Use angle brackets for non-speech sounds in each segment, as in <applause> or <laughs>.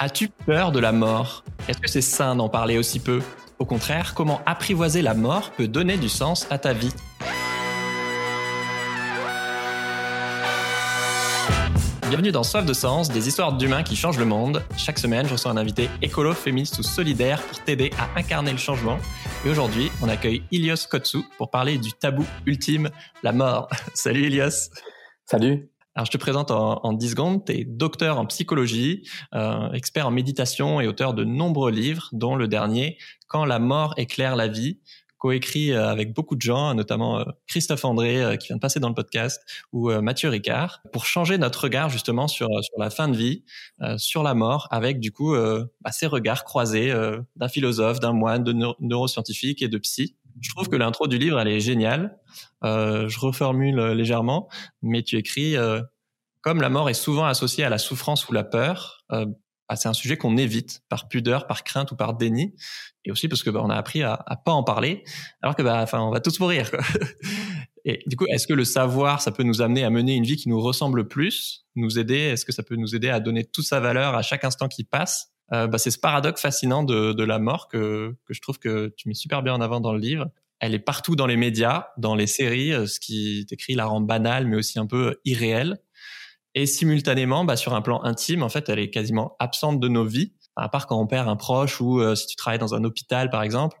As-tu peur de la mort? Est-ce que c'est sain d'en parler aussi peu? Au contraire, comment apprivoiser la mort peut donner du sens à ta vie? Bienvenue dans Soif de Sens, des histoires d'humains qui changent le monde. Chaque semaine, je reçois un invité écolo, féministe ou solidaire pour t'aider à incarner le changement. Et aujourd'hui, on accueille Ilios Kotsu pour parler du tabou ultime, la mort. <laughs> Salut Ilios Salut alors, je te présente en, en 10 secondes. Tu es docteur en psychologie, euh, expert en méditation et auteur de nombreux livres, dont le dernier, Quand la mort éclaire la vie, coécrit euh, avec beaucoup de gens, notamment euh, Christophe André, euh, qui vient de passer dans le podcast, ou Mathieu Ricard, pour changer notre regard justement sur, sur la fin de vie, sur la mort, avec du coup bah, ces regards croisés d'un philosophe, d'un moine, de neuroscientifique et de psy. Je trouve que l'intro du livre, elle est géniale. Euh, je reformule euh, légèrement, mais tu écris euh, comme la mort est souvent associée à la souffrance ou la peur. Euh, bah, c'est un sujet qu'on évite par pudeur, par crainte ou par déni, et aussi parce que bah, on a appris à, à pas en parler, alors que bah, enfin, on va tous mourir. Quoi. <laughs> Et du coup, est-ce que le savoir, ça peut nous amener à mener une vie qui nous ressemble plus, nous aider? Est-ce que ça peut nous aider à donner toute sa valeur à chaque instant qui passe? Euh, bah, c'est ce paradoxe fascinant de, de la mort que, que je trouve que tu mets super bien en avant dans le livre. Elle est partout dans les médias, dans les séries, euh, ce qui t'écrit la rend banale, mais aussi un peu irréelle. Et simultanément, bah, sur un plan intime, en fait, elle est quasiment absente de nos vies. À part quand on perd un proche ou euh, si tu travailles dans un hôpital, par exemple,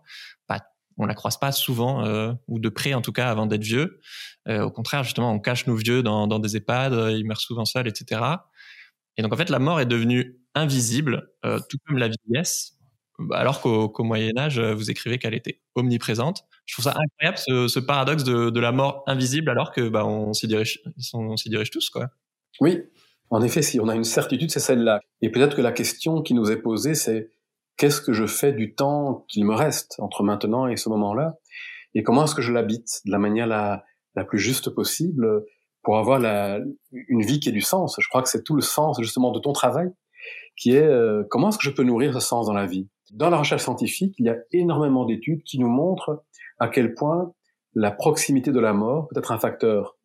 bah, on la croise pas souvent euh, ou de près en tout cas avant d'être vieux. Euh, au contraire, justement, on cache nos vieux dans, dans des EHPAD, ils meurent souvent seuls, etc. Et donc en fait, la mort est devenue invisible, euh, tout comme la vieillesse, alors qu'au Moyen Âge, vous écrivez qu'elle était omniprésente. Je trouve ça incroyable ce, paradoxe de, la mort invisible, alors que bah, on s'y dirige, tous, quoi. Oui, en effet, si on a une certitude, c'est celle-là. Et peut-être que la question qui nous est posée, c'est qu'est-ce que je fais du temps qu'il me reste entre maintenant et ce moment-là, et comment est-ce que je l'habite de la manière la, plus juste possible pour avoir une vie qui ait du sens? Je crois que c'est tout le sens justement de ton travail, qui est euh, comment est-ce que je peux nourrir ce sens dans la vie? Dans la recherche scientifique, il y a énormément d'études qui nous montrent à quel point la proximité de la mort peut être un facteur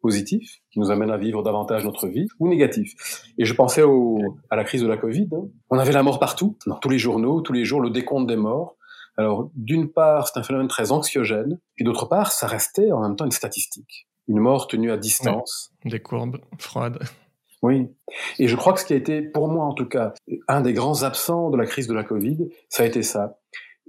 positif qui nous amène à vivre davantage notre vie ou négatif. Et je pensais au, à la crise de la Covid. Hein. On avait la mort partout, dans tous les journaux, tous les jours, le décompte des morts. Alors, d'une part, c'est un phénomène très anxiogène, et d'autre part, ça restait en même temps une statistique une mort tenue à distance. des courbes froides. Oui. Et je crois que ce qui a été, pour moi en tout cas, un des grands absents de la crise de la Covid, ça a été ça.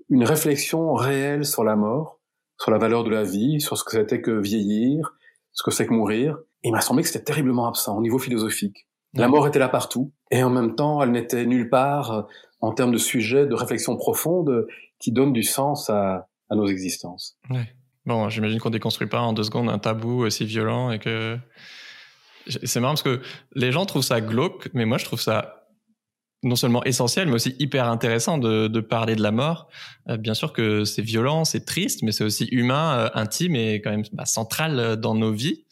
Une réflexion réelle sur la mort, sur la valeur de la vie, sur ce que c'était que vieillir, ce que c'est que mourir. Et il m'a semblé que c'était terriblement absent au niveau philosophique. La mort était là partout, et en même temps, elle n'était nulle part euh, en termes de sujet, de réflexion profonde qui donne du sens à, à nos existences. Ouais. Bon, j'imagine qu'on déconstruit pas en deux secondes un tabou aussi violent et que c'est marrant parce que les gens trouvent ça glauque, mais moi je trouve ça non seulement essentiel, mais aussi hyper intéressant de, de parler de la mort. Euh, bien sûr que c'est violent, c'est triste, mais c'est aussi humain, euh, intime et quand même bah, central dans nos vies.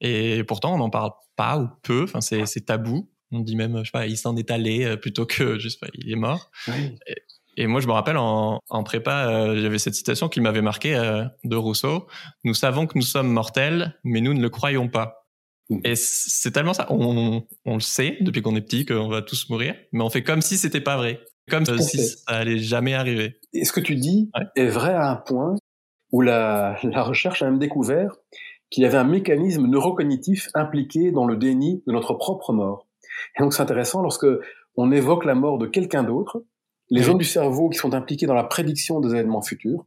Et pourtant, on n'en parle pas ou peu. Enfin, c'est tabou. On dit même, je sais pas, il s'en est allé euh, plutôt que juste, il est mort. Oui. Et moi, je me rappelle en, en prépa, euh, j'avais cette citation qui m'avait marqué euh, de Rousseau. Nous savons que nous sommes mortels, mais nous ne le croyons pas. Et c'est tellement ça. On, on, le sait depuis qu'on est petit qu'on va tous mourir, mais on fait comme si c'était pas vrai, comme si ça allait jamais arriver. Et ce que tu dis ouais. est vrai à un point où la, la recherche a même découvert qu'il y avait un mécanisme neurocognitif impliqué dans le déni de notre propre mort. Et donc c'est intéressant lorsque on évoque la mort de quelqu'un d'autre, les zones du cerveau qui sont impliquées dans la prédiction des événements futurs.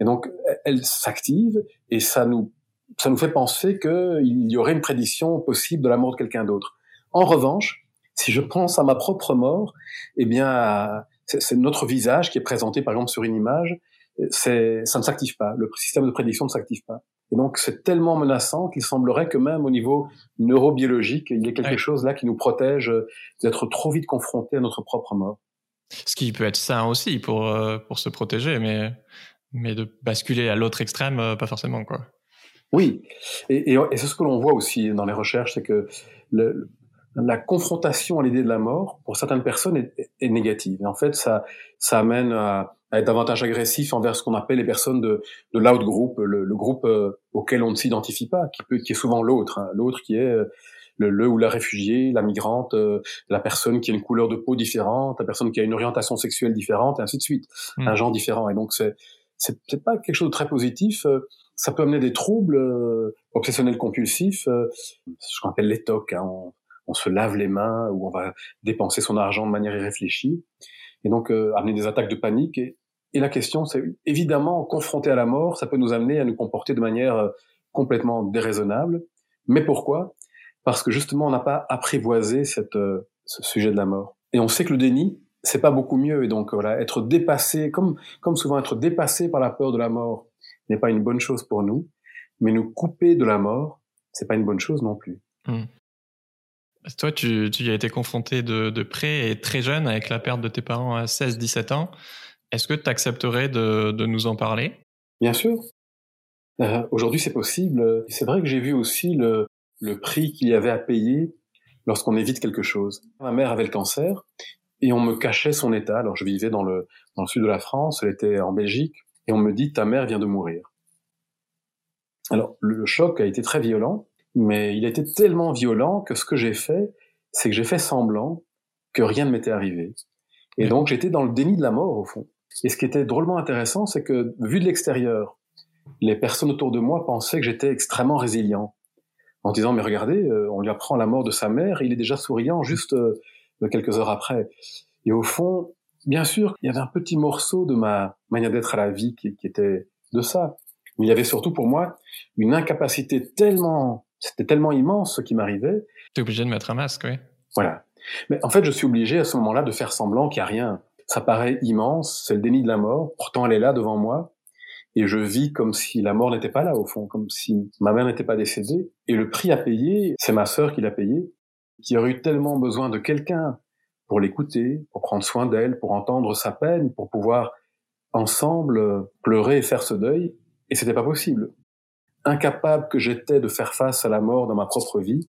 Et donc, elles s'activent et ça nous, ça nous fait penser qu'il y aurait une prédiction possible de la mort de quelqu'un d'autre. En revanche, si je pense à ma propre mort, eh bien, c'est notre visage qui est présenté, par exemple, sur une image. C'est, ça ne s'active pas. Le système de prédiction ne s'active pas. Et donc, c'est tellement menaçant qu'il semblerait que même au niveau neurobiologique, il y ait quelque ouais. chose là qui nous protège d'être trop vite confronté à notre propre mort. Ce qui peut être sain aussi pour, euh, pour se protéger, mais, mais de basculer à l'autre extrême, euh, pas forcément. Quoi. Oui, et, et, et c'est ce que l'on voit aussi dans les recherches, c'est que le, la confrontation à l'idée de la mort, pour certaines personnes, est, est, négative. Et en fait, ça, ça amène à, à, être davantage agressif envers ce qu'on appelle les personnes de, de l'out group, le, le groupe euh, auquel on ne s'identifie pas, qui, peut, qui est souvent l'autre, hein, l'autre qui est le, le ou la réfugiée, la migrante, euh, la personne qui a une couleur de peau différente, la personne qui a une orientation sexuelle différente, et ainsi de suite, hmm. un genre différent. Et donc c'est c'est pas quelque chose de très positif. Euh, ça peut amener des troubles euh, obsessionnels compulsifs, euh, ce qu'on appelle les tocs. Hein. On, se lave les mains ou on va dépenser son argent de manière irréfléchie, et donc amener des attaques de panique. Et, la question, c'est évidemment, confronté à la mort, ça peut nous amener à nous comporter de manière complètement déraisonnable. Mais pourquoi? Parce que justement, on n'a pas apprivoisé cette, ce sujet de la mort. Et on sait que le déni, c'est pas beaucoup mieux. Et donc voilà, être dépassé, comme comme souvent être dépassé par la peur de la mort n'est pas une bonne chose pour nous, mais nous couper de la mort, c'est pas une bonne chose non plus. Hmm. Toi, tu, tu y as été confronté de, de près et très jeune avec la perte de tes parents à 16-17 ans. Est-ce que tu accepterais de, de, nous en parler? Bien sûr. Euh, Aujourd'hui, c'est possible. C'est vrai que j'ai vu aussi le, le prix qu'il y avait à payer lorsqu'on évite quelque chose. Ma mère avait le cancer et on me cachait son état. Alors je vivais dans le, dans le sud de la France, elle était en Belgique, et on me dit ta mère vient de mourir. Alors le choc a été très violent, mais il a été tellement violent que ce que j'ai fait, c'est que j'ai fait semblant que rien ne m'était arrivé. Et donc j'étais dans le déni de la mort au fond. Et ce qui était drôlement intéressant, c'est que vu de l'extérieur, les personnes autour de moi pensaient que j'étais extrêmement résilient, en disant mais regardez, euh, on lui apprend la mort de sa mère, il est déjà souriant juste euh, quelques heures après. Et au fond, bien sûr, il y avait un petit morceau de ma manière d'être à la vie qui, qui, était de ça. Mais il y avait surtout pour moi une incapacité tellement, c'était tellement immense ce qui m'arrivait. T'es obligé de mettre un masque, oui. Voilà. Mais en fait, je suis obligé à ce moment-là de faire semblant qu'il n'y a rien. Ça paraît immense, c'est le déni de la mort. Pourtant, elle est là devant moi. Et je vis comme si la mort n'était pas là, au fond, comme si ma mère n'était pas décédée. Et le prix à payer, c'est ma sœur qui l'a payé qui aurait eu tellement besoin de quelqu'un pour l'écouter, pour prendre soin d'elle, pour entendre sa peine, pour pouvoir ensemble pleurer et faire ce deuil, et c'était pas possible. Incapable que j'étais de faire face à la mort dans ma propre vie,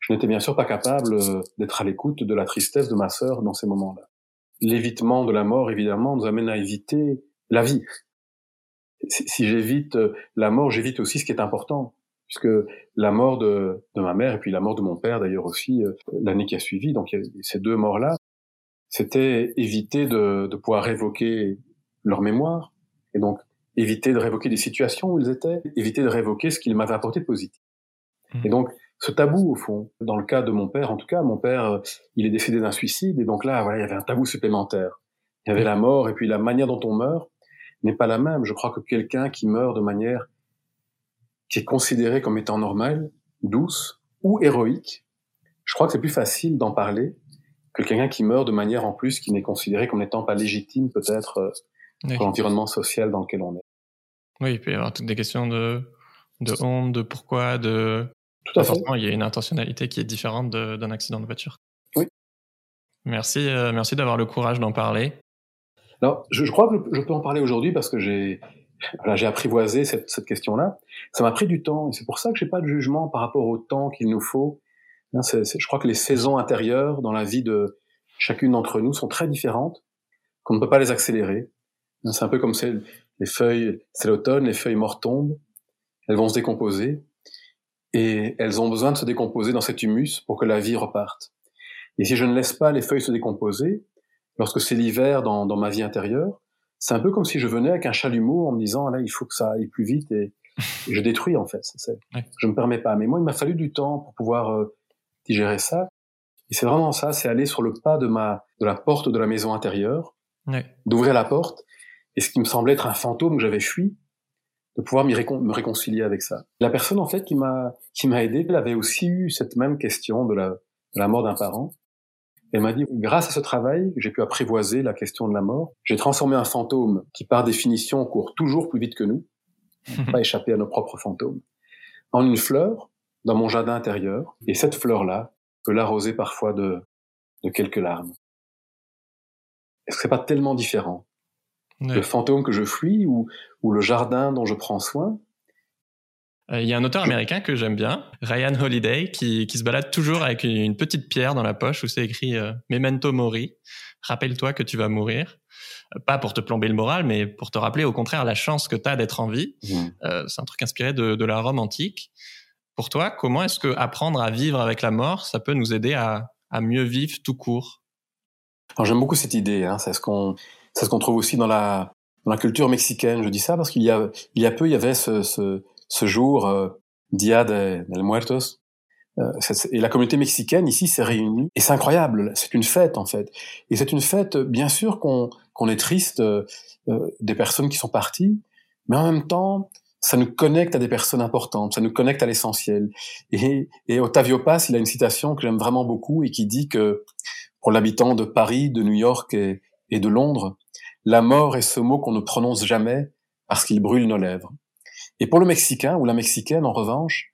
je n'étais bien sûr pas capable d'être à l'écoute de la tristesse de ma sœur dans ces moments-là. L'évitement de la mort, évidemment, nous amène à éviter la vie. Si j'évite la mort, j'évite aussi ce qui est important puisque la mort de, de, ma mère et puis la mort de mon père d'ailleurs aussi euh, l'année qui a suivi, donc ces deux morts-là, c'était éviter de, de pouvoir révoquer leur mémoire et donc éviter de révoquer des situations où ils étaient, éviter de révoquer ce qu'ils m'avaient apporté de positif. Mmh. Et donc ce tabou au fond, dans le cas de mon père en tout cas, mon père euh, il est décédé d'un suicide et donc là voilà il y avait un tabou supplémentaire. Il y avait la mort et puis la manière dont on meurt n'est pas la même. Je crois que quelqu'un qui meurt de manière qui est considérée comme étant normale, douce ou héroïque, je crois que c'est plus facile d'en parler que quelqu'un qui meurt de manière en plus qui n'est considéré comme n'étant pas légitime peut-être euh, pour l'environnement social dans lequel on est. Oui, il peut y avoir toutes des questions de, de honte, de pourquoi, de... Tout à fait. il y a une intentionnalité qui est différente d'un accident de voiture. Oui. Merci, euh, merci d'avoir le courage d'en parler. Alors, je, je, crois que je peux en parler aujourd'hui parce que j'ai voilà, j'ai apprivoisé cette, cette question-là. Ça m'a pris du temps et c'est pour ça que j'ai pas de jugement par rapport au temps qu'il nous faut. Je crois que les saisons intérieures dans la vie de chacune d'entre nous sont très différentes, qu'on ne peut pas les accélérer. C'est un peu comme les feuilles, c'est l'automne, les feuilles mortes tombent, elles vont se décomposer et elles ont besoin de se décomposer dans cet humus pour que la vie reparte. Et si je ne laisse pas les feuilles se décomposer, lorsque c'est l'hiver dans, dans ma vie intérieure, c'est un peu comme si je venais avec un chalumeau en me disant là il faut que ça aille plus vite et, je détruis en fait. C'est, Je me permets pas. Mais moi il m'a fallu du temps pour pouvoir euh, digérer ça. Et c'est vraiment ça, c'est aller sur le pas de ma de la porte de la maison intérieure, d'ouvrir la porte et ce qui me semblait être un fantôme que j'avais fui, de pouvoir me réconcilier avec ça. La personne en fait qui m'a qui m'a aidé, elle avait aussi eu cette même question de la de la mort d'un parent. Elle m'a dit, grâce à ce travail, j'ai pu apprivoiser la question de la mort. J'ai transformé un fantôme qui, par définition, court toujours plus vite que nous, <laughs> pas échapper à nos propres fantômes, en une fleur dans mon jardin intérieur. Et cette fleur-là peut l'arroser parfois de, de quelques larmes. Est-ce que c'est pas tellement différent Le fantôme que je fuis ou, ou le jardin dont je prends soin il y a un auteur américain que j'aime bien, Ryan Holiday, qui, qui, se balade toujours avec une petite pierre dans la poche où c'est écrit euh, Memento Mori. Rappelle-toi que tu vas mourir. Euh, pas pour te plomber le moral, mais pour te rappeler au contraire la chance que tu as d'être en vie. Mmh. c'est un truc inspiré de, de, la Rome antique. pour toi, comment est-ce que apprendre à vivre avec la mort, ça peut nous aider à, à mieux vivre tout court? J'aime beaucoup cette idée. Hein. C'est ce qu'on ce qu'on trouve aussi dans la dans la culture mexicaine. Je dis ça parce qu'il y a il y a peu il y avait ce ce, ce jour euh, Dia de, de Muertos. Euh, et la communauté mexicaine ici s'est réunie et c'est incroyable. C'est une fête en fait. Et c'est une fête, bien sûr qu'on qu'on est triste euh, des personnes qui sont parties, mais en même temps ça nous connecte à des personnes importantes, ça nous connecte à l'essentiel. Et, et Ottavio Paz, il a une citation que j'aime vraiment beaucoup et qui dit que pour l'habitant de Paris, de New York et, et de Londres, la mort est ce mot qu'on ne prononce jamais parce qu'il brûle nos lèvres. Et pour le Mexicain ou la Mexicaine, en revanche,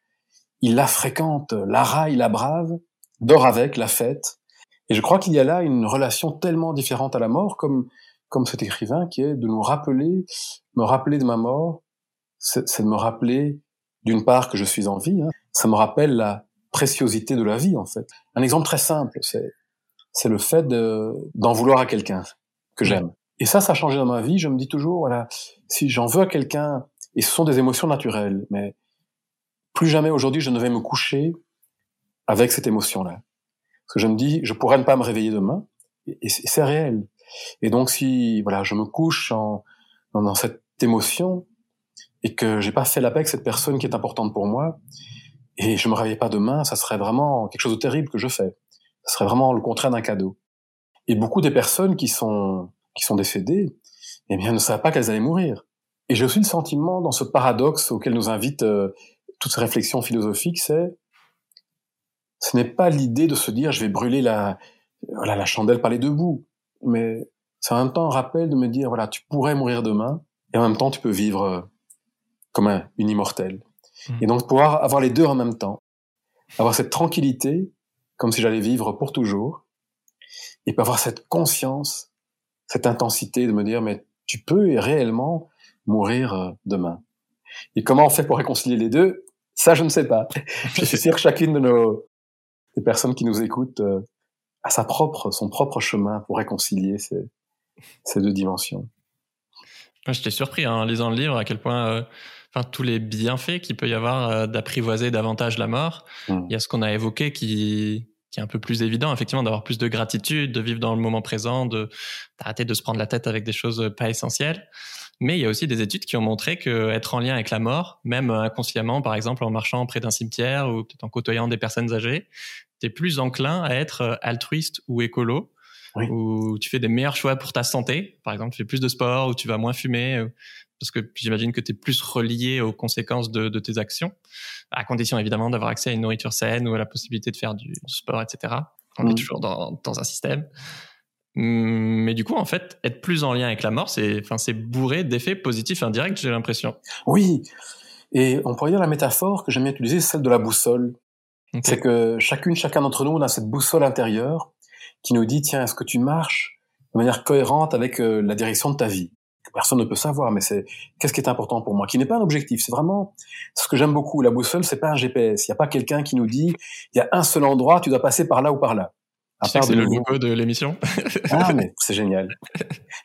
il la fréquente, la raille, la brave, dort avec, la fête. Et je crois qu'il y a là une relation tellement différente à la mort, comme, comme cet écrivain qui est de nous rappeler, me rappeler de ma mort, c'est de me rappeler d'une part que je suis en vie, hein. ça me rappelle la préciosité de la vie en fait. Un exemple très simple, c'est c'est le fait d'en vouloir à quelqu'un que j'aime. Et ça, ça a changé dans ma vie. Je me dis toujours, voilà, si j'en veux à quelqu'un, et ce sont des émotions naturelles, mais plus jamais aujourd'hui je ne vais me coucher avec cette émotion-là. Parce que je me dis, je pourrais ne pas me réveiller demain, et c'est réel. Et donc si, voilà, je me couche dans cette émotion, et que j'ai pas fait la paix avec cette personne qui est importante pour moi, et je me réveille pas demain, ça serait vraiment quelque chose de terrible que je fais. Ça serait vraiment le contraire d'un cadeau. Et beaucoup des personnes qui sont qui sont décédées, eh bien, ne savaient pas qu'elles allaient mourir. Et j'ai aussi le sentiment, dans ce paradoxe auquel nous invitent euh, toutes ces réflexions philosophiques, c'est ce n'est pas l'idée de se dire je vais brûler la voilà la chandelle par les deux bouts, mais c'est en même temps un rappel de me dire voilà tu pourrais mourir demain et en même temps tu peux vivre euh, comme un, une immortelle. Mmh. Et donc pouvoir avoir les deux en même temps, avoir cette tranquillité, comme si j'allais vivre pour toujours, et puis avoir cette conscience, cette intensité de me dire, mais tu peux réellement mourir euh, demain. Et comment on fait pour réconcilier les deux? Ça, je ne sais pas. <laughs> je suis sûr que chacune de nos des personnes qui nous écoutent euh, a sa propre, son propre chemin pour réconcilier ces, ces deux dimensions. J'étais surpris en lisant le livre à quel point euh, tous les bienfaits qu'il peut y avoir euh, d'apprivoiser davantage la mort. Mm. Il y a ce qu'on a évoqué qui, qui est un peu plus évident, effectivement, d'avoir plus de gratitude, de vivre dans le moment présent, de d'arrêter de se prendre la tête avec des choses pas essentielles. Mais il y a aussi des études qui ont montré que être en lien avec la mort, même inconsciemment, par exemple en marchant près d'un cimetière ou peut-être en côtoyant des personnes âgées, tu es plus enclin à être altruiste ou écolo, où tu fais des meilleurs choix pour ta santé. Par exemple, tu fais plus de sport ou tu vas moins fumer parce que j'imagine que tu es plus relié aux conséquences de, de, tes actions, à condition évidemment d'avoir accès à une nourriture saine ou à la possibilité de faire du, sport, etc. On est mm. toujours dans, dans, un système. Mais du coup, en fait, être plus en lien avec la mort, c'est, enfin, c'est bourré d'effets positifs indirects, j'ai l'impression. Oui. Et on pourrait dire la métaphore que j'aime bien utiliser, celle de la boussole. C'est que chacune, chacun d'entre nous, on a cette boussole intérieure qui nous dit, tiens, est-ce que tu marches de manière cohérente avec euh, la direction de ta vie? Personne ne peut savoir, mais c'est qu'est-ce qui est important pour moi, qui n'est pas un objectif. C'est vraiment ce que j'aime beaucoup. La boussole, c'est pas un GPS. Il n'y a pas quelqu'un qui nous dit il y a un seul endroit, tu dois passer par là ou par là. C'est le logo de l'émission. <laughs> ah mais c'est génial.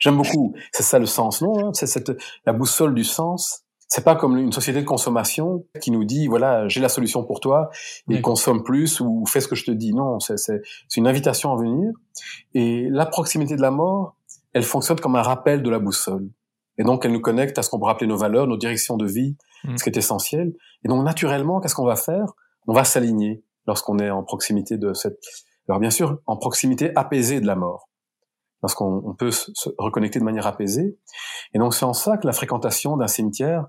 J'aime beaucoup. C'est ça le sens, non hein? C'est cette la boussole du sens. C'est pas comme une société de consommation qui nous dit voilà j'ai la solution pour toi et consomme plus ou fais ce que je te dis. Non, c'est c'est une invitation à venir. Et la proximité de la mort, elle fonctionne comme un rappel de la boussole. Et donc, elle nous connecte à ce qu'on pourrait appeler nos valeurs, nos directions de vie, mm. ce qui est essentiel. Et donc, naturellement, qu'est-ce qu'on va faire? On va s'aligner lorsqu'on est en proximité de cette... Alors, bien sûr, en proximité apaisée de la mort, lorsqu'on peut se reconnecter de manière apaisée. Et donc, c'est en ça que la fréquentation d'un cimetière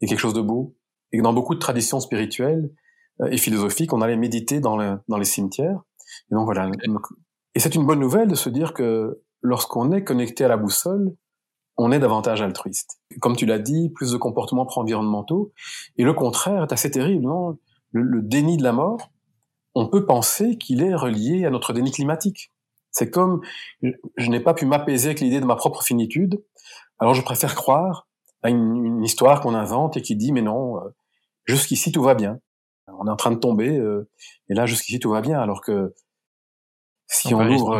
est quelque chose de beau. Et que dans beaucoup de traditions spirituelles euh, et philosophiques, on allait méditer dans, dans les cimetières. Et donc, voilà. Et c'est une bonne nouvelle de se dire que lorsqu'on est connecté à la boussole, on est davantage altruiste. Comme tu l'as dit, plus de comportements pro-environnementaux. Et le contraire est assez terrible, non? Le, déni de la mort, on peut penser qu'il est relié à notre déni climatique. C'est comme je, n'ai pas pu m'apaiser avec l'idée de ma propre finitude, alors je préfère croire à une, histoire qu'on invente et qui dit mais non, euh, jusqu'ici tout va bien. On est en train de tomber, euh, et là jusqu'ici tout va bien, alors que si on, ouvre,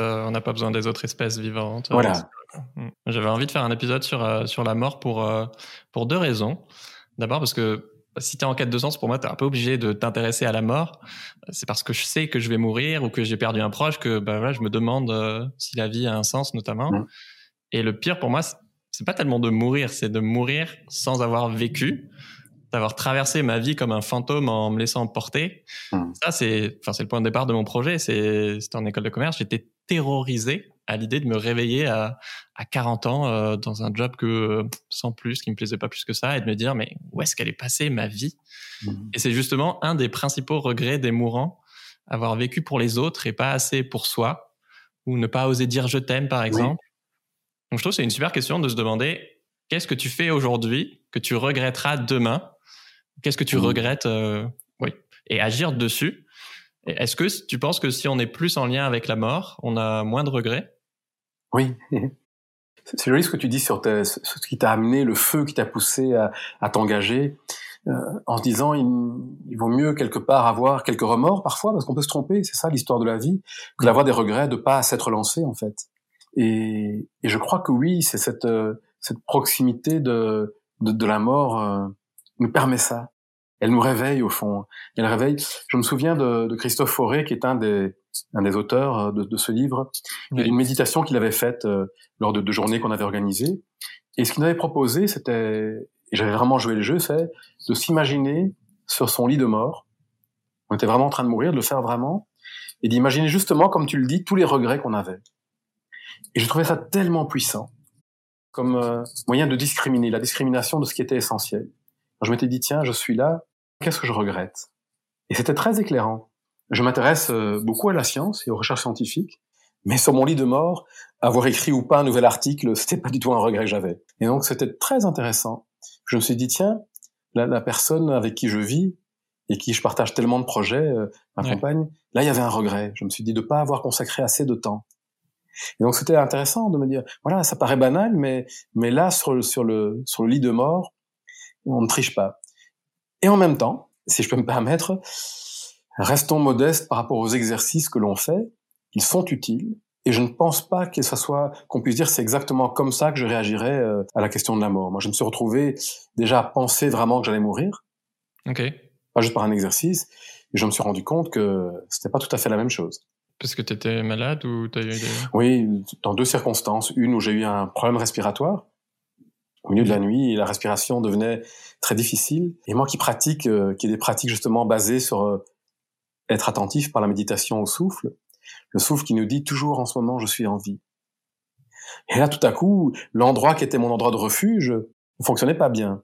euh, on n'a pas besoin des autres espèces vivantes. Voilà. Mm. J'avais envie de faire un épisode sur, sur la mort pour, pour deux raisons. D'abord parce que si tu es en quête de sens, pour moi, tu es un peu obligé de t'intéresser à la mort. C'est parce que je sais que je vais mourir ou que j'ai perdu un proche que bah, voilà, je me demande euh, si la vie a un sens, notamment. Mmh. Et le pire pour moi, c'est pas tellement de mourir, c'est de mourir sans avoir vécu, d'avoir traversé ma vie comme un fantôme en me laissant porter. Mmh. Ça, c'est enfin, le point de départ de mon projet. C'était en école de commerce. J'étais terrorisé à l'idée de me réveiller à, à 40 ans euh, dans un job que sans plus, qui me plaisait pas plus que ça, et de me dire mais où est-ce qu'elle est passée ma vie? Mmh. Et c'est justement un des principaux regrets des mourants, avoir vécu pour les autres et pas assez pour soi, ou ne pas oser dire je t'aime par exemple. Donc je trouve que c'est une super question de se demander qu'est-ce que tu fais aujourd'hui que tu regretteras demain? Qu'est-ce que tu mmh. regrettes euh, Oui, et agir dessus? Est-ce que tu penses que si on est plus en lien avec la mort, on a moins de regrets? Oui. <laughs> C'est joli ce que tu dis sur ce qui t'a amené, le feu qui t'a poussé à, t'engager, euh, en se disant il, vaut mieux quelque part avoir quelques remords parfois, parce qu'on peut se tromper, c'est ça l'histoire de la vie, que d'avoir des regrets de pas s'être lancé en fait. Et, je crois que oui, c'est cette, euh, proximité de, de, la mort euh, nous permet ça elle nous réveille au fond. Elle réveille. Je me souviens de, de Christophe Fauré, qui est un des, un des auteurs euh, de, de ce livre, une méditation qu'il avait faite euh, lors de deux journées qu'on avait organisées. Et ce qu'il avait proposé, c'était, et j'avais vraiment joué le jeu, c'est de s'imaginer sur son lit de mort. On était vraiment en train de mourir, de le faire vraiment, et d'imaginer justement, comme tu le dis, tous les regrets qu'on avait. Et je trouvais ça tellement puissant comme euh, moyen de discriminer, la discrimination de ce qui était essentiel. je m'étais dit, tiens, je suis là, qu'est-ce que je regrette? Et c'était très éclairant. Je m'intéresse euh, beaucoup à la science et aux recherches scientifiques, mais sur mon lit de mort, avoir écrit ou pas un nouvel article, <laughs> c'était pas du tout un regret que j'avais. Et donc c'était très intéressant. Je me suis dit tiens, la, personne avec qui je vis et qui je partage tellement de projets, euh, ma compagne, là il y avait un regret. Je me suis dit de pas avoir consacré assez de temps. Et donc c'était intéressant de me dire voilà, ça paraît banal, mais mais là sur sur le sur le lit de mort, on ne triche pas. Et en même temps, si je peux me permettre, restons modestes par rapport aux exercices que l'on fait. Ils sont utiles. Et je ne pense pas que ça soit, qu'on puisse dire c'est exactement comme ça que je réagirais euh, à la question de la mort. Moi, je me suis retrouvé déjà à penser vraiment que j'allais mourir. Ok. Pas juste par un exercice. Et je me suis rendu compte que c'était pas tout à fait la même chose. Parce que tu étais malade ou tu as eu des... Oui, dans deux circonstances. Une où j'ai eu un problème respiratoire au milieu de la nuit, la respiration devenait très difficile. Et moi qui pratique, euh, qui ai des pratiques justement basées sur euh, être attentif par la méditation au souffle, le souffle qui nous dit toujours en ce moment je suis en vie. Et là tout à coup, l'endroit qui était mon endroit de refuge ne fonctionnait pas bien.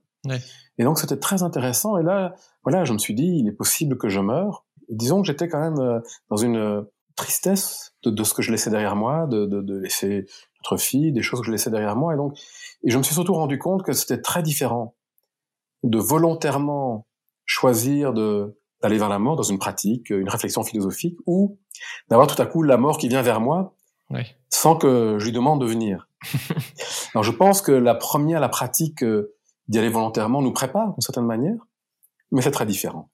Et donc c'était très intéressant. Et là, voilà, je me suis dit il est possible que je meure. Et disons que j'étais quand même euh, dans une tristesse de, ce que je laissais derrière moi, de, de, de laisser notre fille, des choses que je laissais derrière moi. Et donc et je me suis surtout rendu compte que c'était très différent de volontairement choisir de d'aller vers la mort dans une pratique, une réflexion philosophique, ou d'avoir tout à coup la mort qui vient vers moi sans que je lui demande de venir. <laughs> Alors je pense que la première, la pratique euh, d'y aller volontairement nous prépare d'une certaine manière, mais c'est très différent.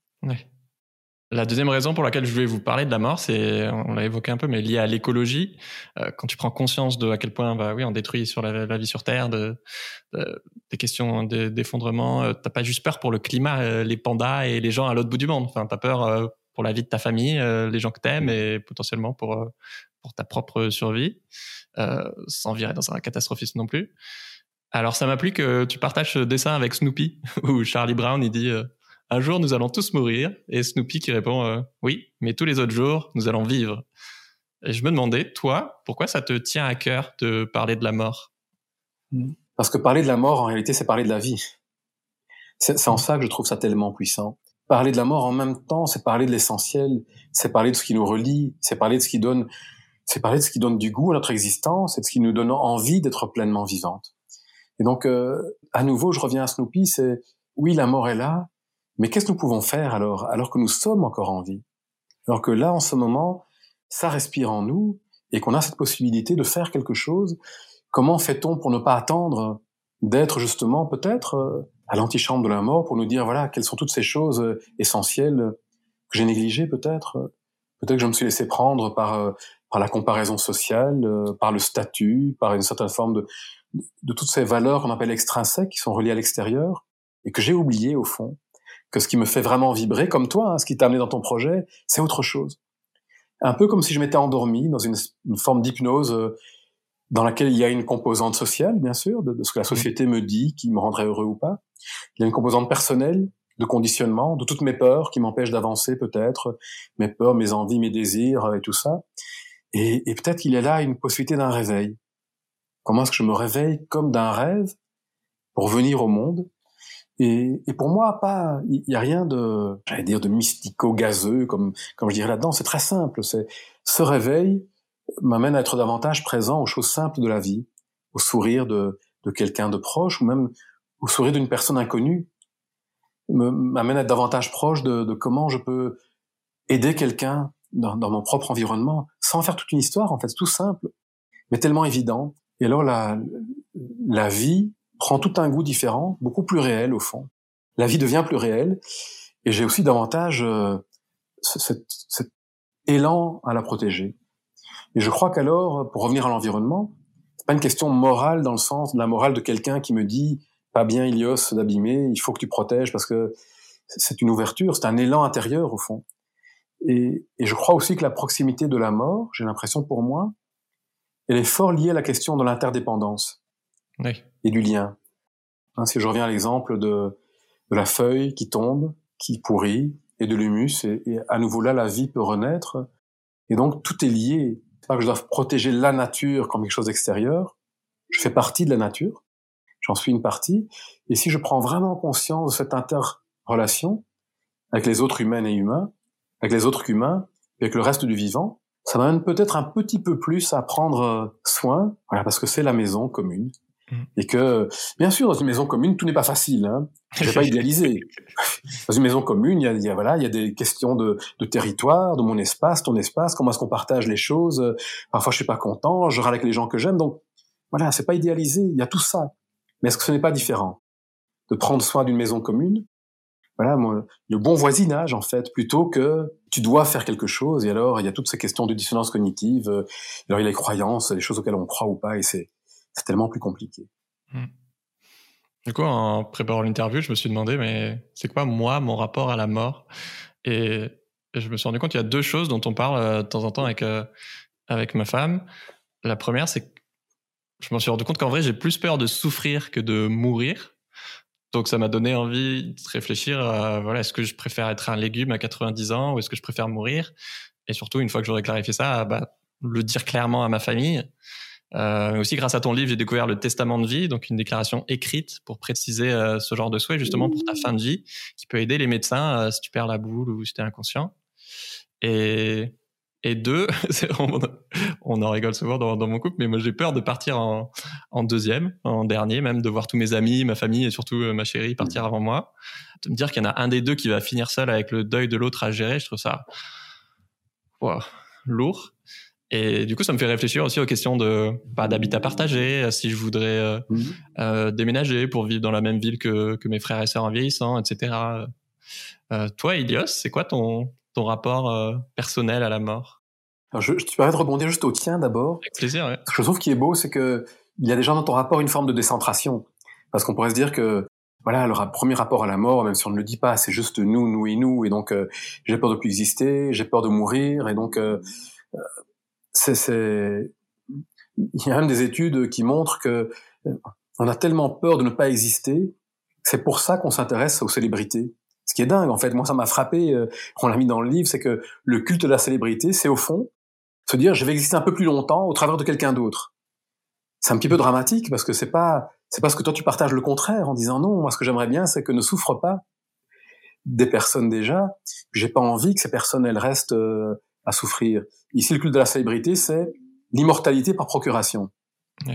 La deuxième raison pour laquelle je voulais vous parler de la mort, c'est, on l'a évoqué un peu, mais lié à l'écologie. Euh, quand tu prends conscience de à quel point, bah oui, on détruit sur la, vie sur Terre, de, des questions d'effondrement, euh, t'as pas juste peur pour le climat, euh, les pandas et les gens à l'autre bout du monde. Enfin, t'as peur pour la vie de ta famille, les gens que t'aimes et potentiellement pour pour ta propre survie, sans virer dans un catastrophisme non plus. Alors, ça m'a plu que tu partages ce dessin avec Snoopy, <laughs> où Charlie Brown il dit un jour nous allons tous mourir et Snoopy qui répond euh, oui, mais tous les autres jours nous allons vivre. Et je me demandais, toi, pourquoi ça te tient à cœur de parler de la mort? Parce que parler de la mort, en réalité, c'est parler de la vie. C'est en ça que je trouve ça tellement puissant. Parler de la mort en même temps, c'est parler de l'essentiel, c'est parler de ce qui nous relie, c'est parler de ce qui donne, c'est parler de ce qui donne du goût à notre existence, et de ce qui nous donne envie d'être pleinement vivante. Et donc, euh, à nouveau, je reviens à Snoopy, c'est oui, la mort est là, mais qu'est-ce que nous pouvons faire alors, alors que nous sommes encore en vie? Alors que là, en ce moment, ça respire en nous et qu'on a cette possibilité de faire quelque chose. Comment fait-on pour ne pas attendre d'être justement peut-être euh, à l'antichambre de la mort pour nous dire voilà quelles sont toutes ces choses euh, essentielles que j'ai négligées peut-être? Peut-être que je me suis laissé prendre par euh, par la comparaison sociale par le statut par une certaine forme de de toutes ces valeurs qu'on appelle extrinsèques qui sont reliées à l'extérieur et que j'ai oublié au fond que ce qui me fait vraiment vibrer, comme toi, hein, ce qui t'a amené dans ton projet, c'est autre chose. Un peu comme si je m'étais endormi dans une, forme d'hypnose euh, dans laquelle il y a une composante sociale, bien sûr, de, ce que la société me dit, qui me rendrait heureux ou pas. Il y a une composante personnelle, de conditionnement, de toutes mes peurs qui m'empêchent d'avancer peut-être, mes peurs, mes envies, mes désirs euh, et tout ça. Et, et peut-être qu'il y a là une possibilité d'un réveil. Comment est-ce que je me réveille comme d'un rêve pour venir au monde et, et, pour moi, pas, il y a rien de, j'allais dire, de mystico-gazeux, comme, comme je dirais là-dedans. C'est très simple. C'est, ce réveil m'amène à être davantage présent aux choses simples de la vie, au sourire de, de quelqu'un de proche, ou même au sourire d'une personne inconnue, m'amène à être davantage proche de, de comment je peux aider quelqu'un dans, dans, mon propre environnement, sans faire toute une histoire, en fait, tout simple, mais tellement évident. Et alors, la, la vie prend tout un goût différent, beaucoup plus réel au fond. La vie devient plus réelle et j'ai aussi davantage euh, cet, élan à la protéger. Et je crois qu'alors, pour revenir à l'environnement, c'est pas une question morale dans le sens de la morale de quelqu'un qui me dit pas bien Ilios d'abîmer, il faut que tu protèges parce que c'est une ouverture, c'est un élan intérieur au fond. Et, je crois aussi que la proximité de la mort, j'ai l'impression pour moi, elle est fort liée à la question de l'interdépendance et du lien. Hein, si je reviens à l'exemple de, la feuille qui tombe, qui pourrit, et de l'humus, et, et, à nouveau là, la vie peut renaître. Et donc, tout est lié. C'est pas que je dois protéger la nature comme quelque chose d'extérieur. Je fais partie de la nature. J'en suis une partie. Et si je prends vraiment conscience de cette interrelation avec les autres humaines et humains, avec les autres humains, et avec le reste du vivant, ça m'amène peut-être un petit peu plus à prendre soin, voilà, parce que c'est la maison commune. Et que, bien sûr, dans une maison commune, tout n'est pas facile. Hein. Je vais pas idéaliser. <laughs> Dans une maison commune, il y a, il y a voilà, il y a des questions de, de, territoire, de mon espace, ton espace. Comment est-ce qu'on partage les choses Parfois, je suis pas content. Je râle avec les gens que j'aime. Donc, voilà, c'est pas idéalisé. Il y a tout ça. Mais est-ce que ce n'est pas différent de prendre soin d'une maison commune? Voilà, moi, le bon voisinage en fait, plutôt que tu dois faire quelque chose. Et alors, il y a toutes ces questions de dissonance cognitive. Alors, il y a les croyances, les choses auxquelles on croit ou pas, et c'est c'est tellement plus compliqué. Hmm. Du coup, en préparant l'interview, je me suis demandé, mais c'est quoi, moi, mon rapport à la mort? Et, je me suis rendu compte qu'il y a deux choses dont on parle euh, de temps en temps avec, euh, avec ma femme. La première, c'est que je me suis rendu compte qu'en vrai, j'ai plus peur de souffrir que de mourir. Donc, ça m'a donné envie de réfléchir à, voilà, est-ce que je préfère être un légume à 90 ans ou est-ce que je préfère mourir? Et surtout, une fois que j'aurai clarifié ça, bah, le dire clairement à ma famille. Euh, aussi, grâce à ton livre, j'ai découvert le testament de vie, donc une déclaration écrite pour préciser euh, ce genre de souhait, justement pour ta fin de vie, qui peut aider les médecins euh, si tu perds la boule ou si tu es inconscient. Et, et deux, <laughs> on, on, en rigole souvent dans, dans mon couple, mais moi j'ai peur de partir en, en, deuxième, en dernier, même de voir tous mes amis, ma famille et surtout euh, ma chérie partir mmh. avant moi. De me dire qu'il y en a un des deux qui va finir seul avec le deuil de l'autre à gérer, je trouve ça wow, lourd. Et du coup, ça me fait réfléchir aussi aux questions de pas bah, d'habitat partagé, euh, si je voudrais euh, mhm. euh, déménager pour vivre dans la même ville que, que mes frères et sœurs en vieillissant, etc. Euh, toi, Ilios, c'est quoi ton, ton rapport personnel à la mort? Alors, je, je te permets de rebondir juste au tien d'abord. Avec plaisir, ouais. Ce que je trouve qui est beau, c'est que il y a déjà dans ton rapport une forme de décentration. Parce qu'on pourrait se dire que voilà, le premier rapport à la mort, même si on ne le dit pas, c'est juste nous, nous et nous, et donc j'ai peur de plus exister, j'ai peur de mourir, et donc c'est, il y a même des études qui montrent que euh, on a tellement peur de ne pas exister, c'est pour ça qu'on s'intéresse aux célébrités. Ce qui est dingue, en fait, moi ça m'a frappé, euh, on l'a mis dans le livre, c'est que le culte de la célébrité, c'est au fond se dire je vais exister un peu plus longtemps au travers de quelqu'un d'autre. C'est un petit peu dramatique parce que c'est pas c'est parce que toi tu partages le contraire en disant non, moi ce que j'aimerais bien c'est que ne souffre pas des personnes déjà, j'ai pas envie que ces personnes elles restent euh, à souffrir. Ici, le culte de la célébrité, c'est l'immortalité par procuration. Oui.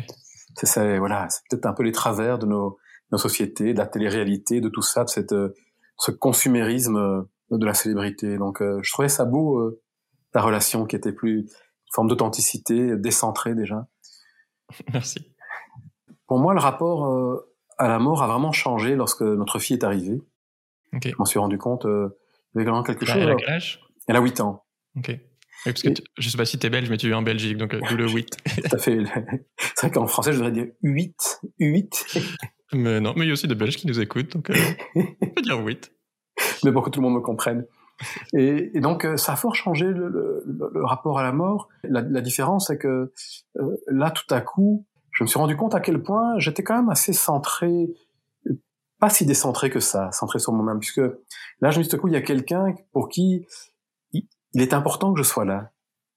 C'est voilà, c'est peut-être un peu les travers de nos, nos sociétés, de la télé-réalité, de tout ça, de cette, euh, ce consumérisme euh, de la célébrité. Donc, euh, je trouvais ça beau, ta relation qui était plus une forme d'authenticité, décentrée déjà. <laughs> Merci. Pour moi, le rapport à la mort a vraiment changé lorsque notre fille est arrivée. Okay. Je m'en suis rendu compte. Euh, il y avait vraiment quelque chose. Elle a quel âge? Elle a 8 ans. Ok. parce que je sais pas si tu es belge, mais tu es en Belgique, donc euh, le 8. <laughs> Tout à fait. C'est vrai qu'en français, je devrais dire 8. 8. mais non, mais il y a aussi des Belges qui nous écoutent, donc euh, on peut dire 8. mais pour que tout le monde me comprenne. Et, et donc, euh, ça a fort changé le, le, le rapport à la mort. La, la différence, c'est que euh, là, tout à coup, je me suis rendu compte à quel point j'étais quand même assez centré, pas si décentré que ça, centré sur moi-même, puisque là, je me suis dit, tout à coup, il y a quelqu'un pour qui il, est important que je sois là,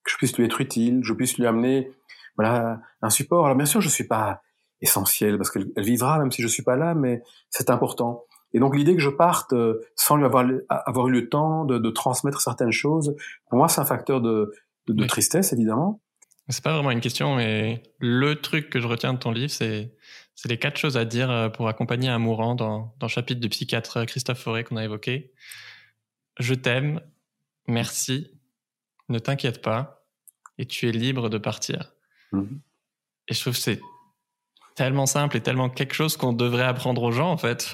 que je puisse lui être utile, je puisse lui amener voilà un support. Alors bien sûr, je suis pas essentiel parce qu'elle vivra même si je suis pas là, mais c'est important. Et donc l'idée que je parte euh, sans lui avoir, avoir eu le temps de, de transmettre certaines choses, pour moi c'est un facteur de, de, de tristesse évidemment. C'est pas vraiment une question, mais le truc que je retiens de ton livre, c'est c'est les quatre choses à dire euh, pour accompagner un mourant dans, dans le chapitre du psychiatre Christophe Fauré qu'on a évoqué. Je t'aime, merci, ne t'inquiète pas, et tu es libre de partir. Mmh. Et je trouve que c'est tellement simple et tellement quelque chose qu'on devrait apprendre aux gens, en fait.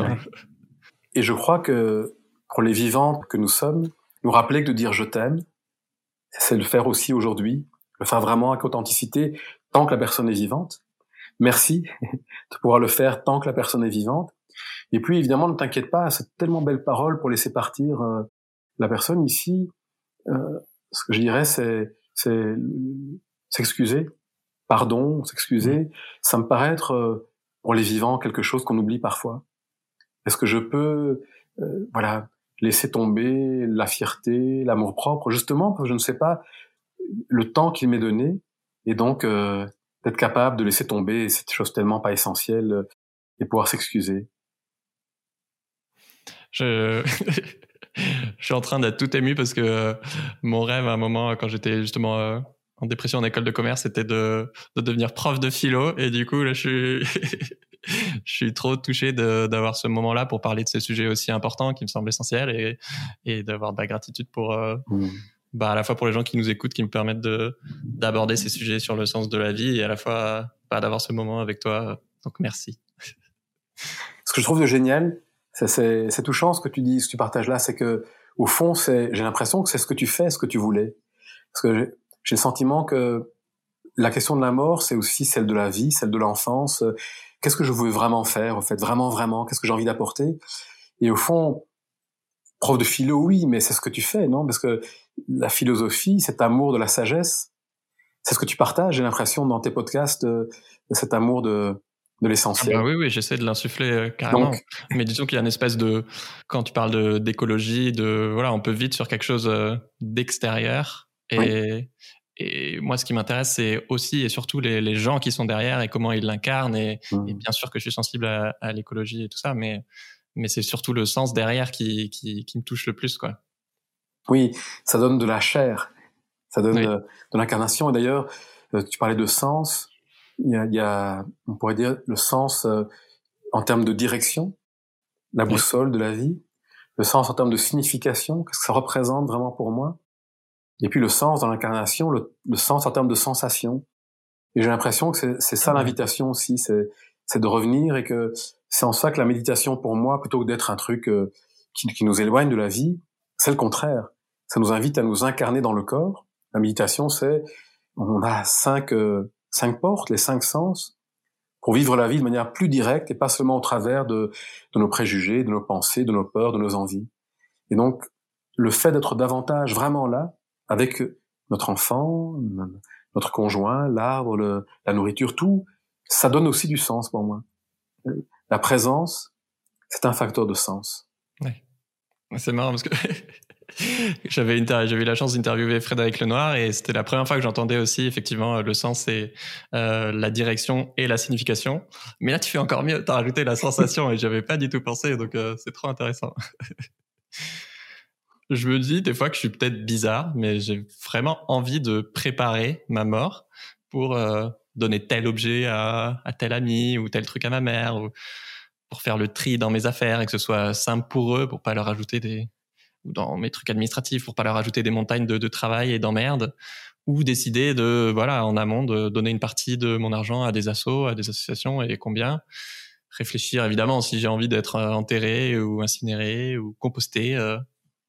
Et je crois que pour les vivants que nous sommes, nous rappeler que de dire je t'aime, c'est le faire aussi aujourd'hui, le faire vraiment avec authenticité tant que la personne est vivante. Merci <laughs> de pouvoir le faire tant que la personne est vivante. Et puis évidemment, ne t'inquiète pas, c'est tellement belle parole pour laisser partir euh, la personne ici. Euh, ce que je dirais, c'est s'excuser, pardon, s'excuser. Mmh. Ça me paraît être euh, pour les vivants quelque chose qu'on oublie parfois. Est-ce que je peux, euh, voilà, laisser tomber la fierté, l'amour propre, justement parce que je ne sais pas le temps qu'il m'est donné, et donc euh, d'être capable de laisser tomber cette chose tellement pas essentielle euh, et pouvoir s'excuser. Je... <laughs> je suis en train d'être tout ému parce que euh, mon rêve à un moment quand j'étais justement euh, en dépression en école de commerce c'était de, de devenir prof de philo et du coup là je suis <laughs> je suis trop touché d'avoir ce moment-là pour parler de ces sujets aussi importants qui me semblent essentiels et, et d'avoir de la gratitude pour euh, mmh. bah, à la fois pour les gens qui nous écoutent, qui me permettent de d'aborder ces sujets sur le sens de la vie et à la fois bah, d'avoir ce moment avec toi. Donc merci. Ce que je trouve de génial, c'est touchant ce que tu dis, ce que tu partages là, c'est que au fond, c'est j'ai l'impression que c'est ce que tu fais, ce que tu voulais. Parce que j'ai le sentiment que la question de la mort, c'est aussi celle de la vie, celle de l'enfance qu'est-ce que je veux vraiment faire, en fait, vraiment, vraiment, qu'est-ce que j'ai envie d'apporter? Et au fond, prof de philo, oui, mais c'est ce que tu fais, non? Parce que la philosophie, cet amour de la sagesse, c'est ce que tu partages, j'ai l'impression, dans tes podcasts, euh, cet amour de, de l'essentiel. Ah bah oui, oui, j'essaie de l'insuffler euh, carrément. Mais disons qu'il y a une espèce de, quand tu parles d'écologie, de voilà, on peut vite sur quelque chose euh, d'extérieur et et moi, ce qui m'intéresse, c'est aussi et surtout les, les, gens qui sont derrière et comment ils l'incarnent. Et, mmh. et, bien sûr que je suis sensible à, à l'écologie et tout ça, mais, mais c'est surtout le sens derrière qui, qui, qui, me touche le plus, quoi. Oui, ça donne de la chair, ça donne de, de l'incarnation. Et d'ailleurs, euh, tu parlais de sens. Il y, a, il y a, on pourrait dire, le sens euh, en termes de direction, la boussole de la vie, le sens en termes de signification, qu'est-ce que ça représente vraiment pour moi et puis le sens dans l'incarnation, le, sens en termes de sensation. Et j'ai l'impression que c'est ça l'invitation aussi, c'est de revenir et que c'est en ça que la méditation pour moi, plutôt que d'être un truc euh, qui, qui, nous éloigne de la vie, c'est le contraire. Ça nous invite à nous incarner dans le corps. La méditation, c'est on a cinq euh, cinq portes, les cinq sens, pour vivre la vie de manière plus directe et pas seulement au travers de, nos préjugés, de nos pensées, de nos peurs, de nos envies. Et donc, le fait d'être davantage vraiment là, avec notre enfant, notre conjoint, l'arbre, la nourriture, tout, ça donne aussi du sens pour moi. La présence, c'est un facteur de sens. Oui. C'est marrant parce que <laughs> <laughs> j'avais eu la chance d'interviewer Frédéric Lenoir et c'était la première fois que j'entendais aussi effectivement le sens et euh, la direction et la signification. Mais là, tu fais encore mieux, tu as rajouté la sensation et j'avais pas du tout pensé, donc euh, c'est trop intéressant. <laughs> je me dis des fois que je suis peut-être bizarre, mais j'ai vraiment envie de préparer ma mort pour euh, donner tel objet à, à, tel ami ou tel truc à ma mère ou pour faire le tri dans mes affaires et que ce soit simple pour eux pour pas leur ajouter des ou dans mes trucs administratifs pour pas leur ajouter des montagnes de, de travail et d'emmerde ou décider de voilà en amont de donner une partie de mon argent à des assos, à des associations et combien réfléchir évidemment si j'ai envie d'être enterré ou incinéré ou composté euh,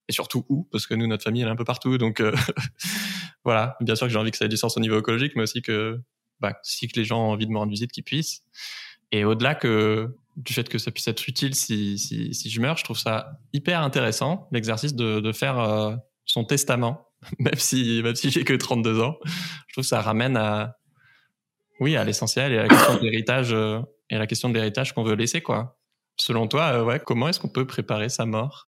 et surtout où, parce que nous, notre famille, elle est un peu partout. Donc euh, <laughs> voilà, bien sûr que j'ai envie que ça ait du sens au niveau écologique, mais aussi que bah, si que les gens ont envie de me rendre visite, qu'ils puissent. Et au-delà que du fait que ça puisse être utile si, si, si je meurs, je trouve ça hyper intéressant, l'exercice de, de faire euh, son testament, <laughs> même si, même si j'ai que 32 ans. Je trouve que ça ramène à, oui, à l'essentiel et à la question de l'héritage, euh, et la question de qu'on veut laisser, quoi. Selon toi, euh, ouais, comment est-ce qu'on peut préparer sa mort?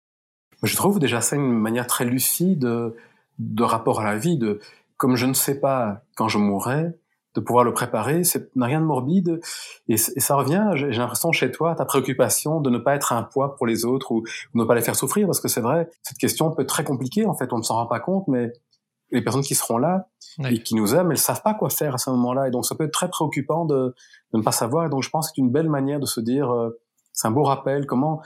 Je trouve déjà ça une manière très lucide de, de rapport à la vie, de, comme je ne sais pas quand je mourrai, de pouvoir le préparer, c'est n'a rien de morbide. Et, ça revient. J'ai l'impression chez toi ta préoccupation de ne pas être un poids pour les autres ou, de ne pas les faire souffrir parce que c'est vrai cette question peut être très compliquée en fait on ne s'en rend pas compte mais les personnes qui seront là et qui nous aiment elles savent pas quoi faire à ce moment-là. Et donc ça peut être très préoccupant de, de ne pas savoir. Et donc je pense que c'est une belle manière de se dire euh, c'est un beau rappel comment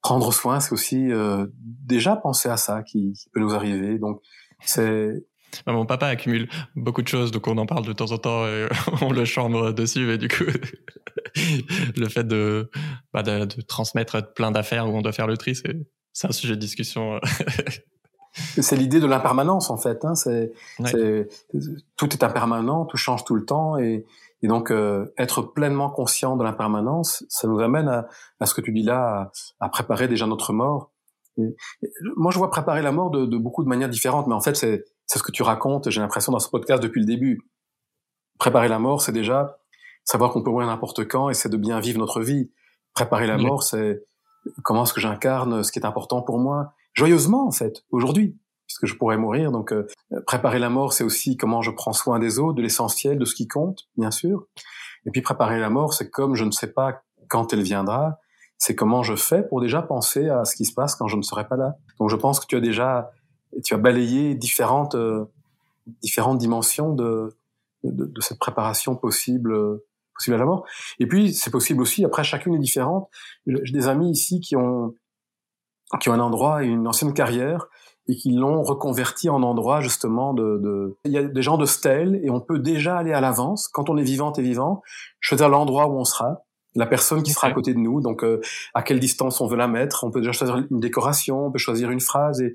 prendre soin c'est aussi euh, déjà penser à ça qui, qui peut nous arriver. Donc c'est bah, mon papa accumule beaucoup de choses, donc on en parle de temps en temps et <laughs> on le chambre dessus. Mais du coup, <laughs> le fait de, bah, de, de, transmettre plein d'affaires où on doit faire le tri, c'est un sujet de discussion. <laughs> c'est l'idée de l'impermanence en fait. Hein. C'est tout est impermanent, tout change tout le temps et, et donc euh, être pleinement conscient de l'impermanence, ça nous amène à, à, ce que tu dis là, à, à préparer déjà notre mort. Et, moi, je vois préparer la mort de, de beaucoup de manières différentes, mais en fait, c'est c'est ce que tu racontes, j'ai l'impression, dans ce podcast depuis le début. Préparer la mort, c'est déjà savoir qu'on peut mourir n'importe quand et c'est de bien vivre notre vie. Préparer la mort, c'est comment est-ce que j'incarne ce qui est important pour moi, joyeusement en fait, aujourd'hui, puisque je pourrais mourir. Donc euh, préparer la mort, c'est aussi comment je prends soin des autres, de l'essentiel, de ce qui compte, bien sûr. Et puis préparer la mort, c'est comme je ne sais pas quand elle viendra, c'est comment je fais pour déjà penser à ce qui se passe quand je ne serai pas là. Donc je pense que tu as déjà et tu as balayé différentes euh, différentes dimensions de, de, de, cette préparation possible euh, possible à la mort. Et puis c'est possible aussi. Après, chacune est différente. J'ai des amis ici qui ont qui ont un endroit et une ancienne carrière et qui l'ont reconverti en endroit justement de, de, Il y a des gens de stèle et on peut déjà aller à l'avance quand on est vivante et vivant, choisir l'endroit où on sera, la personne qui sera à côté de nous, donc euh, à quelle distance on veut la mettre. On peut déjà choisir une décoration, on peut choisir une phrase et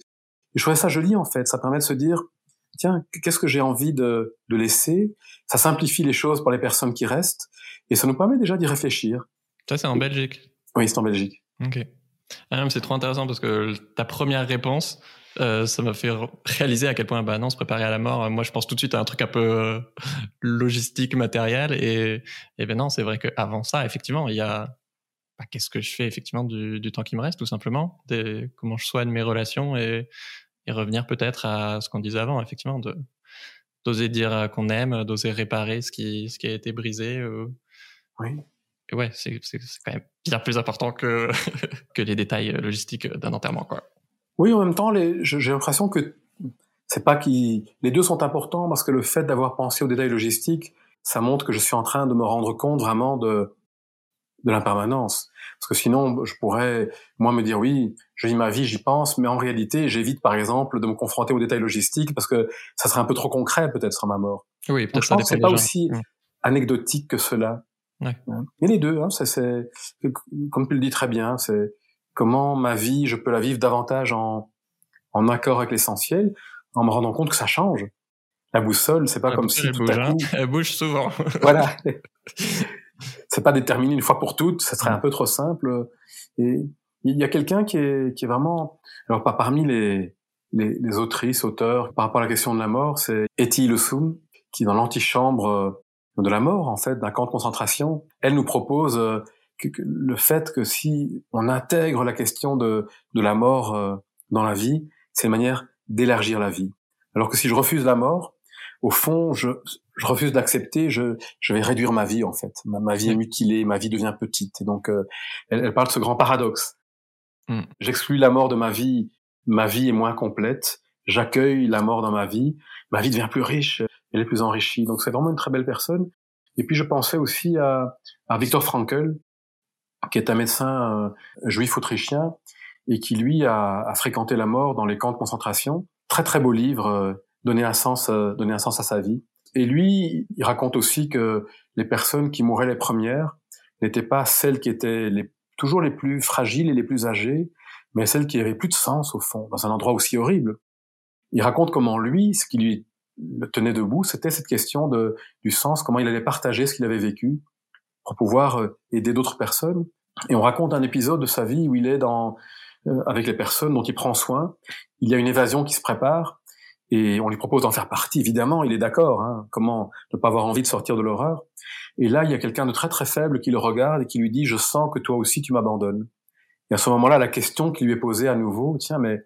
et je trouvais ça joli en fait. Ça permet de se dire, tiens, qu'est-ce que j'ai envie de, de laisser? Ça simplifie les choses pour les personnes qui restent et ça nous permet déjà d'y réfléchir. Ça, c'est en Belgique Oui, c'est en Belgique. Ok. Ah, c'est trop intéressant parce que ta première réponse, euh, ça m'a fait réaliser à quel point, bah non, se préparer à la mort. Moi, je pense tout de suite à un truc un peu euh, logistique, matériel, et, et ben non, c'est vrai qu'avant ça, effectivement, il y a bah, qu'est-ce que je fais effectivement du, du, temps qui me reste, tout simplement, des, comment je soigne mes relations et, et revenir peut-être à ce qu'on disait avant, effectivement, de d'oser dire qu'on aime, d'oser réparer ce qui ce qui a été brisé. Euh. Oui. Et ouais, c'est quand même bien plus important que <laughs> que les détails logistiques d'un enterrement, quoi. Oui, en même temps, j'ai l'impression que c'est pas qui les deux sont importants parce que le fait d'avoir pensé aux détails logistiques, ça montre que je suis en train de me rendre compte vraiment de de l'impermanence. Parce que sinon, je pourrais, moi, me dire, oui, je vis ma vie, j'y pense, mais en réalité, j'évite, par exemple, de me confronter aux détails logistiques parce que ça serait un peu trop concret, peut-être, sur ma mort. Oui, peut-être ça c'est pas aussi anecdotique que cela. Ouais. Hein. Et les deux, hein, c'est, comme tu le dis très bien, c'est comment ma vie, je peux la vivre davantage en, en accord avec l'essentiel, en me rendant compte que ça change. La boussole, c'est pas comme si tout à coup... Elle bouge souvent. voilà. <laughs> c'est pas déterminé une fois pour toutes, ça serait un peu trop simple. Et il y a quelqu'un qui est, qui est vraiment, alors pas parmi les, les, les, autrices, auteurs, par rapport à la question de la mort, c'est Etty Lessum, qui dans l'antichambre euh, de la mort, en fait, d'un camp de concentration, elle nous propose euh, que, le fait que si on intègre la question de, de la mort euh, dans la vie, c'est une manière d'élargir la vie. Alors que si je refuse la mort, au fond, je, je refuse d'accepter, je, je vais réduire ma vie en fait. Ma, vie est mutilée, ma vie devient petite. Et donc, euh, elle, elle, parle de ce grand paradoxe. Mm. J'exclus la mort de ma vie, ma vie est moins complète. J'accueille la mort dans ma vie, ma vie devient plus riche, elle est plus enrichie. Donc c'est vraiment une très belle personne. Et puis je pensais aussi à, à Viktor Frankl, qui est un médecin euh, juif autrichien et qui lui a, a, fréquenté la mort dans les camps de concentration. Très très beau livre, euh, donner un sens, euh, donner un sens à sa vie. Et lui, il raconte aussi que les personnes qui mouraient les premières n'étaient pas celles qui étaient les, toujours les plus fragiles et les plus âgées, mais celles qui avaient plus de sens au fond, dans un endroit aussi horrible. Il raconte comment lui, ce qui lui tenait debout, c'était cette question de, du sens, comment il allait partager ce qu'il avait vécu pour pouvoir euh, aider d'autres personnes. Et on raconte un épisode de sa vie où il est dans, euh, avec les personnes dont il prend soin. Il y a une évasion qui se prépare et on lui propose d'en faire partie. Évidemment, il est d'accord. Hein, comment ne pas avoir envie de sortir de l'horreur? Et là, il y a quelqu'un de très très faible qui le regarde et qui lui dit :« Je sens que toi aussi tu m'abandonnes. » Et à ce moment-là, la question qui lui est posée à nouveau :« Tiens, mais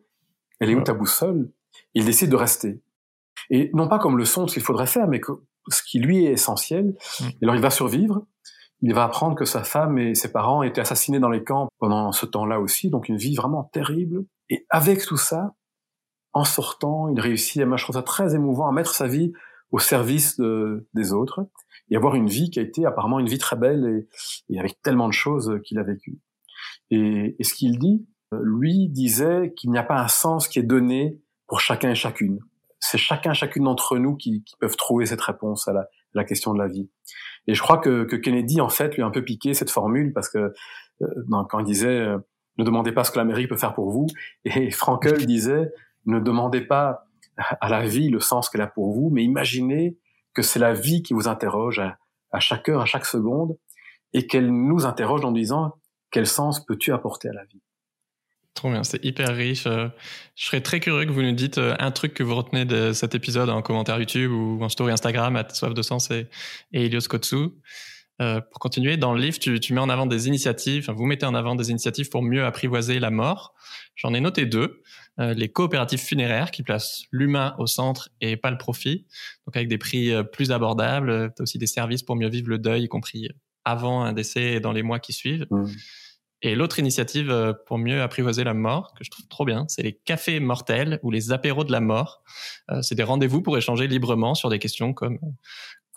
elle est où ta boussole ?» Il décide de rester. Et non pas comme leçon de ce qu'il faudrait faire, mais que ce qui lui est essentiel. Et alors il va survivre, il va apprendre que sa femme et ses parents étaient assassinés dans les camps pendant ce temps-là aussi, donc une vie vraiment terrible. Et avec tout ça, en sortant, il réussit, moi je trouve ça très émouvant, à mettre sa vie au service de, des autres et avoir une vie qui a été apparemment une vie très belle et, et avec tellement de choses qu'il a vécues. Et, et ce qu'il dit, lui disait qu'il n'y a pas un sens qui est donné pour chacun et chacune. C'est chacun, chacune d'entre nous qui, peuvent trouver cette réponse à la, la, question de la vie. Et je crois que, Kennedy, en fait, lui a un peu piqué cette formule parce que euh, quand il disait euh, ne demandez pas ce que l'Amérique peut faire pour vous, et Frankel disait ne demandez pas à la vie le sens qu'elle a pour vous, mais imaginez que c'est la vie qui vous interroge à, chaque heure, à chaque seconde, et qu'elle nous interroge en disant quel sens peux-tu apporter à la vie? Trop bien, c'est hyper riche. Euh, je serais très curieux que vous nous dites euh, un truc que vous retenez de cet épisode en commentaire YouTube ou en story Instagram à Soif de Sens et, et Elios Kotsu. Euh, pour continuer, dans le livre, tu, tu, mets en avant des initiatives, enfin, vous mettez en avant des initiatives pour mieux apprivoiser la mort. J'en ai noté deux. Euh, les coopératives funéraires qui placent l'humain au centre et pas le profit, donc avec des prix euh, plus abordables. Tu as aussi des services pour mieux vivre le deuil, y compris avant un décès et dans les mois qui suivent. Mmh. Et l'autre initiative euh, pour mieux apprivoiser la mort, que je trouve trop bien, c'est les cafés mortels ou les apéros de la mort. Euh, c'est des rendez-vous pour échanger librement sur des questions comme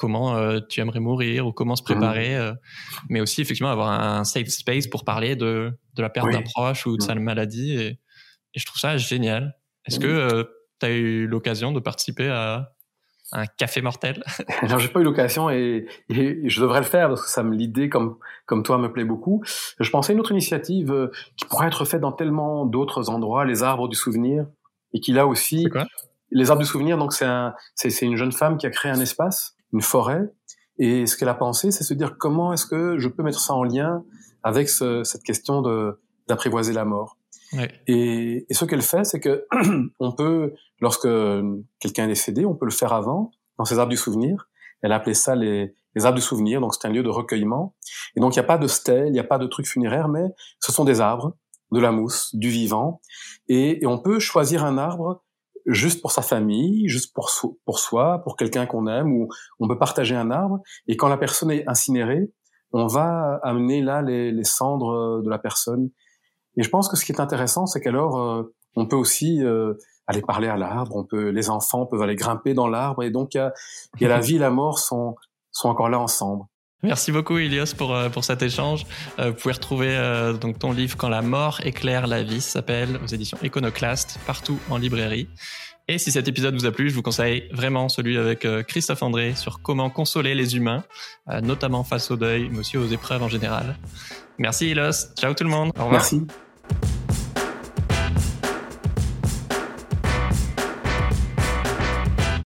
euh, comment tu aimerais mourir ou comment se préparer, mmh. mais aussi effectivement avoir un safe space pour parler de, de la perte d'un proche ou de sa maladie. Et, et, je trouve ça génial. Est-ce que tu as eu l'occasion de participer à, un café mortel? <laughs> Alors j'ai pas eu l'occasion et, et, je devrais le faire parce que ça me l'idée comme comme toi me plaît beaucoup. Je pensais à une autre initiative euh, qui pourrait être faite dans tellement d'autres endroits, les arbres du souvenir, et qui là aussi, les arbres du souvenir. Donc c'est un une jeune femme qui a créé un espace, une forêt, et ce qu'elle a pensé, c'est se dire comment est-ce que je peux mettre ça en lien avec ce, cette question de d'apprivoiser la mort. Et, et, ce qu'elle fait, c'est que <clears throat> on peut, lorsque quelqu'un est décédé, on peut le faire avant, dans ses arbres du souvenir. Elle a appelé ça les, les arbres du souvenir, donc c'est un lieu de recueillement. Et donc il n'y a pas de stèle, il n'y a pas de trucs funéraires, mais ce sont des arbres, de la mousse, du vivant. Et, et on peut choisir un arbre juste pour sa famille, juste pour, pour soi, pour quelqu'un qu'on aime, ou on peut partager un arbre. Et quand la personne est incinérée, on va amener là les, les cendres de la personne et je pense que ce qui est intéressant, c'est qu'alors euh, on peut aussi euh, aller parler à l'arbre, on peut, les enfants peuvent aller grimper dans l'arbre, et donc il y a, y a la <laughs> vie et la mort sont sont encore là ensemble. Merci beaucoup Ilios pour euh, pour cet échange. vous pouvez retrouver donc ton livre Quand la mort éclaire la vie, s'appelle aux éditions Iconoclast partout en librairie. Et si cet épisode vous a plu, je vous conseille vraiment celui avec Christophe André sur comment consoler les humains, notamment face au deuil, mais aussi aux épreuves en général. Merci Ilos. Ciao tout le monde. Au revoir. Merci.